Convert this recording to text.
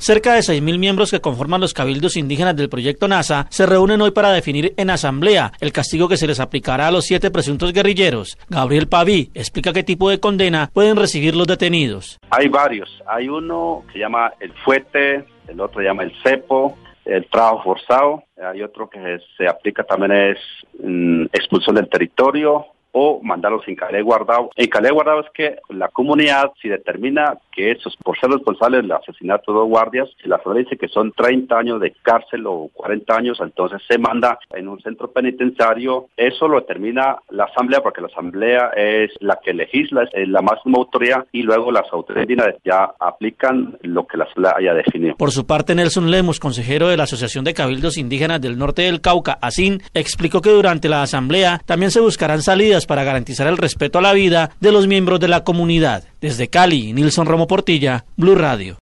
Cerca de 6.000 miembros que conforman los cabildos indígenas del proyecto NASA se reúnen hoy para definir en asamblea el castigo que se les aplicará a los siete presuntos guerrilleros. Gabriel Paví explica qué tipo de condena pueden recibir los detenidos. Hay varios. Hay uno que llama el fuete, el otro llama el cepo, el trabajo forzado. Hay otro que se aplica también es mm, expulsión del territorio, o mandarlos en calé guardado. En calé guardado es que la comunidad, si determina que esos, por ser responsables del asesinato de dos guardias, si la asamblea dice que son 30 años de cárcel o 40 años, entonces se manda en un centro penitenciario. Eso lo determina la asamblea porque la asamblea es la que legisla, es la máxima autoridad y luego las autoridades ya aplican lo que la asamblea haya definido. Por su parte, Nelson Lemos, consejero de la Asociación de Cabildos Indígenas del Norte del Cauca, ASIN, explicó que durante la asamblea también se buscarán salidas para garantizar el respeto a la vida de los miembros de la comunidad. Desde Cali, Nilson Romo Portilla, Blue Radio.